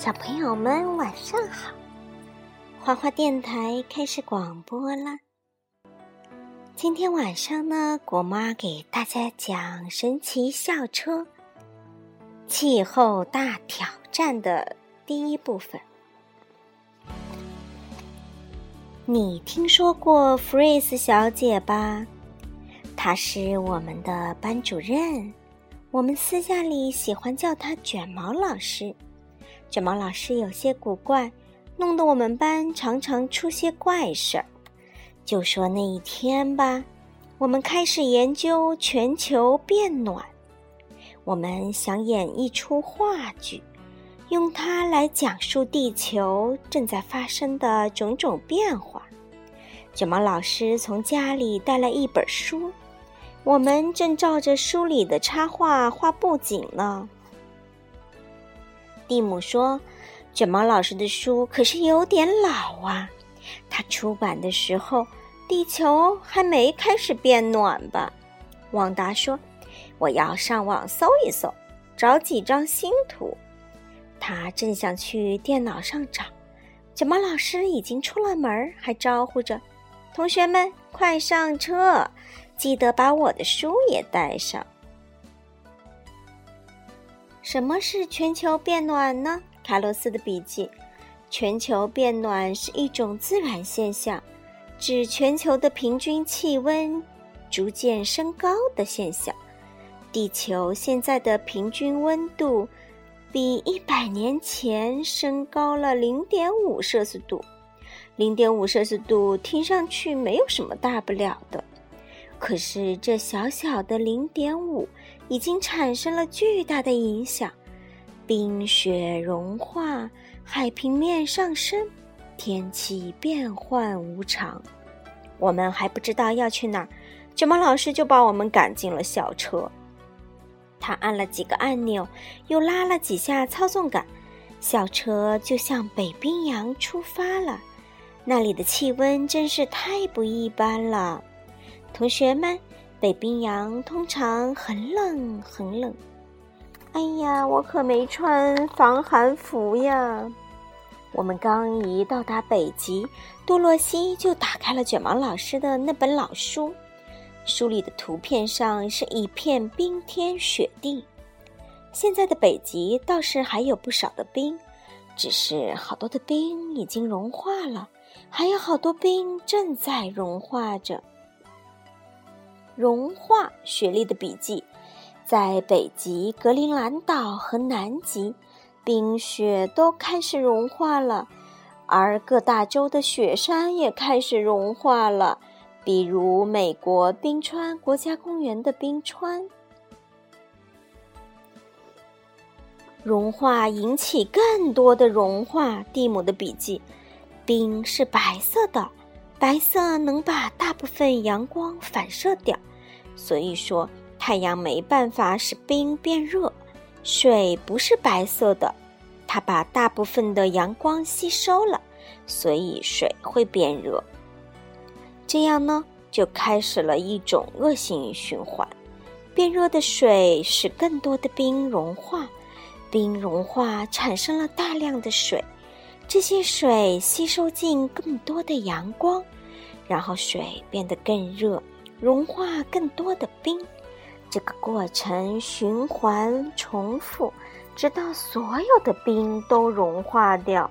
小朋友们晚上好，花花电台开始广播了。今天晚上呢，果妈给大家讲神奇校车气候大挑战的第一部分。你听说过弗瑞斯小姐吧？她是我们的班主任，我们私下里喜欢叫她卷毛老师。卷毛老师有些古怪，弄得我们班常常出些怪事儿。就说那一天吧，我们开始研究全球变暖，我们想演一出话剧，用它来讲述地球正在发生的种种变化。卷毛老师从家里带来一本书，我们正照着书里的插画画布景呢。蒂姆说：“卷毛老师的书可是有点老啊，他出版的时候，地球还没开始变暖吧？”旺达说：“我要上网搜一搜，找几张新图。”他正想去电脑上找，卷毛老师已经出了门，还招呼着：“同学们，快上车，记得把我的书也带上。”什么是全球变暖呢？卡洛斯的笔记：全球变暖是一种自然现象，指全球的平均气温逐渐升高的现象。地球现在的平均温度比一百年前升高了零点五摄氏度。零点五摄氏度听上去没有什么大不了的，可是这小小的零点五。已经产生了巨大的影响，冰雪融化，海平面上升，天气变幻无常。我们还不知道要去哪儿，卷毛老师就把我们赶进了校车。他按了几个按钮，又拉了几下操纵杆，校车就向北冰洋出发了。那里的气温真是太不一般了，同学们。北冰洋通常很冷很冷，哎呀，我可没穿防寒服呀！我们刚一到达北极，多洛西就打开了卷毛老师的那本老书，书里的图片上是一片冰天雪地。现在的北极倒是还有不少的冰，只是好多的冰已经融化了，还有好多冰正在融化着。融化雪莉的笔记，在北极、格陵兰岛和南极，冰雪都开始融化了，而各大洲的雪山也开始融化了，比如美国冰川国家公园的冰川。融化引起更多的融化。蒂姆的笔记，冰是白色的，白色能把大部分阳光反射掉。所以说，太阳没办法使冰变热。水不是白色的，它把大部分的阳光吸收了，所以水会变热。这样呢，就开始了一种恶性循环。变热的水使更多的冰融化，冰融化产生了大量的水，这些水吸收进更多的阳光，然后水变得更热。融化更多的冰，这个过程循环重复，直到所有的冰都融化掉。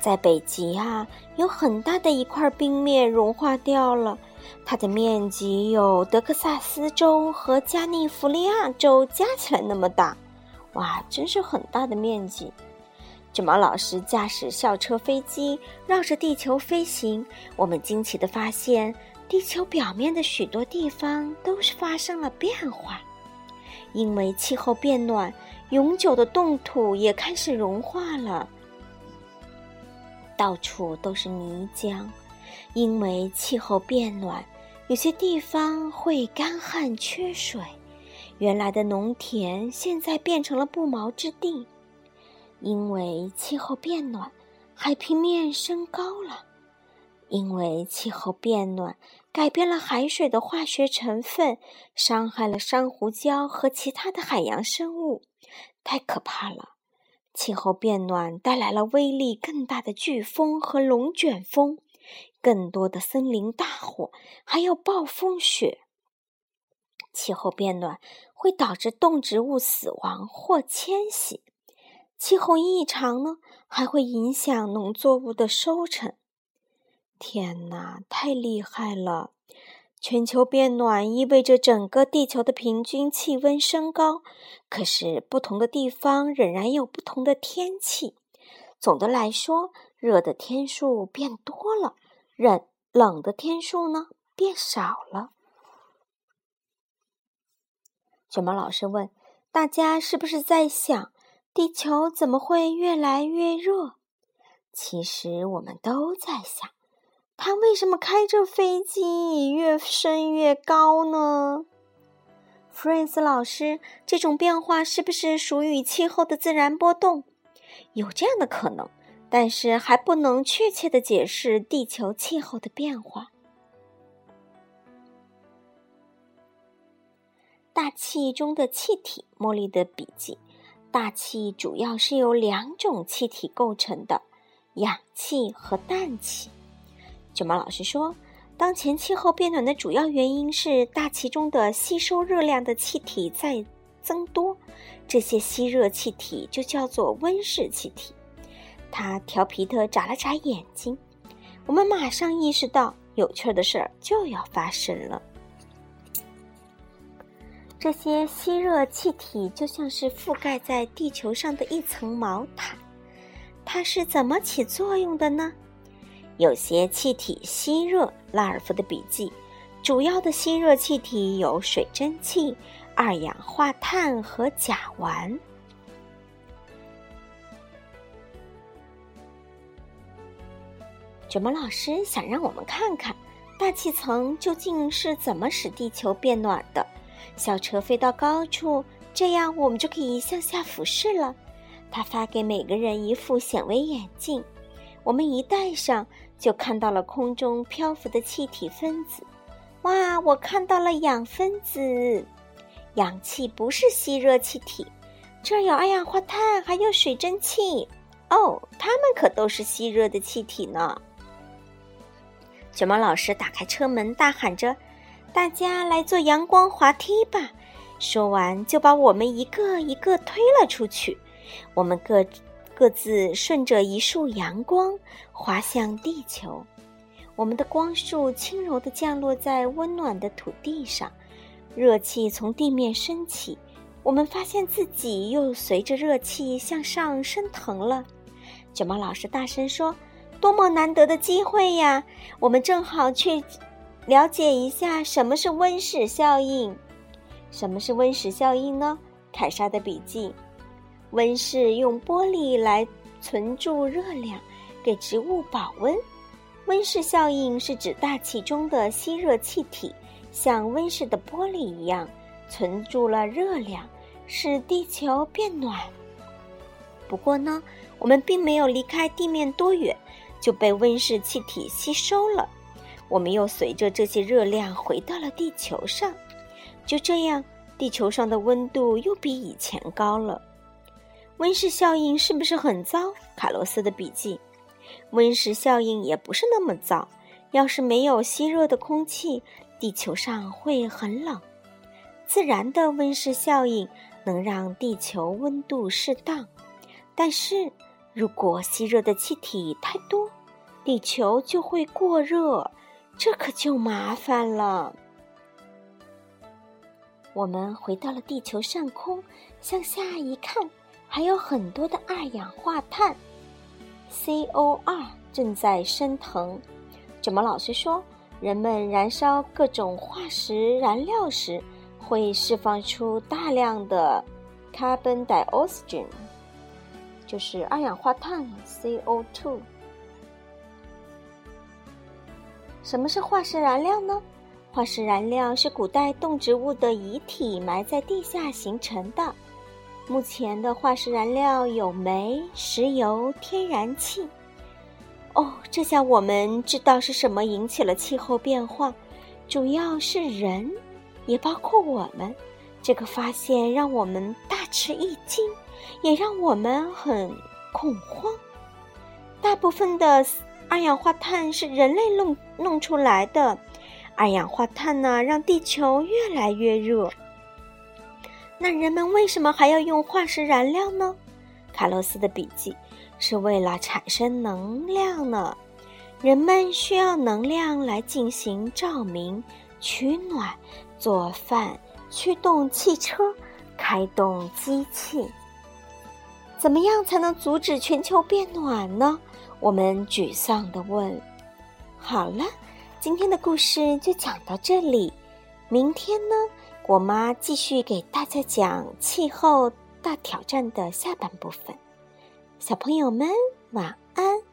在北极啊，有很大的一块冰面融化掉了，它的面积有德克萨斯州和加利福尼亚州加起来那么大，哇，真是很大的面积。卷毛老师驾驶校车飞机绕着地球飞行，我们惊奇的发现。地球表面的许多地方都是发生了变化，因为气候变暖，永久的冻土也开始融化了。到处都是泥浆，因为气候变暖，有些地方会干旱缺水，原来的农田现在变成了不毛之地。因为气候变暖，海平面升高了。因为气候变暖，改变了海水的化学成分，伤害了珊瑚礁和其他的海洋生物，太可怕了！气候变暖带来了威力更大的飓风和龙卷风，更多的森林大火，还有暴风雪。气候变暖会导致动植物死亡或迁徙，气候异常呢，还会影响农作物的收成。天哪，太厉害了！全球变暖意味着整个地球的平均气温升高，可是不同的地方仍然有不同的天气。总的来说，热的天数变多了，冷冷的天数呢变少了。卷毛老师问大家：“是不是在想，地球怎么会越来越热？”其实我们都在想。它为什么开着飞机越升越高呢？弗瑞斯老师，这种变化是不是属于气候的自然波动？有这样的可能，但是还不能确切的解释地球气候的变化。大气中的气体，茉莉的笔记：大气主要是由两种气体构成的，氧气和氮气。卷毛老师说，当前气候变暖的主要原因是大气中的吸收热量的气体在增多，这些吸热气体就叫做温室气体。他调皮地眨了眨眼睛，我们马上意识到有趣的事儿就要发生了。这些吸热气体就像是覆盖在地球上的一层毛毯，它是怎么起作用的呢？有些气体吸热，拉尔夫的笔记。主要的吸热气体有水蒸气、二氧化碳和甲烷。卷毛老师想让我们看看大气层究竟是怎么使地球变暖的。小车飞到高处，这样我们就可以向下俯视了。他发给每个人一副显微眼镜，我们一戴上。就看到了空中漂浮的气体分子，哇！我看到了氧分子。氧气不是吸热气体，这儿有二氧化碳，还有水蒸气。哦，它们可都是吸热的气体呢。卷毛老师打开车门，大喊着：“大家来做阳光滑梯吧！”说完，就把我们一个一个推了出去。我们各。各自顺着一束阳光滑向地球，我们的光束轻柔地降落在温暖的土地上，热气从地面升起，我们发现自己又随着热气向上升腾了。卷毛老师大声说：“多么难得的机会呀！我们正好去了解一下什么是温室效应。什么是温室效应呢？”凯莎的笔记。温室用玻璃来存住热量，给植物保温。温室效应是指大气中的吸热气体像温室的玻璃一样存住了热量，使地球变暖。不过呢，我们并没有离开地面多远就被温室气体吸收了，我们又随着这些热量回到了地球上。就这样，地球上的温度又比以前高了。温室效应是不是很糟？卡洛斯的笔记：温室效应也不是那么糟。要是没有吸热的空气，地球上会很冷。自然的温室效应能让地球温度适当，但是如果吸热的气体太多，地球就会过热，这可就麻烦了。我们回到了地球上空，向下一看。还有很多的二氧化碳，CO2 正在升腾。怎么老师说，人们燃烧各种化石燃料时，会释放出大量的 carbon dioxide，就是二氧化碳 CO2。什么是化石燃料呢？化石燃料是古代动植物的遗体埋在地下形成的。目前的化石燃料有煤、石油、天然气。哦，这下我们知道是什么引起了气候变化，主要是人，也包括我们。这个发现让我们大吃一惊。也让我们很恐慌。大部分的二氧化碳是人类弄弄出来的，二氧化碳呢，让地球越来越热。那人们为什么还要用化石燃料呢？卡洛斯的笔记是为了产生能量呢。人们需要能量来进行照明、取暖、做饭、驱动汽车、开动机器。怎么样才能阻止全球变暖呢？我们沮丧地问。好了，今天的故事就讲到这里。明天呢？果妈继续给大家讲气候大挑战的下半部分，小朋友们晚安。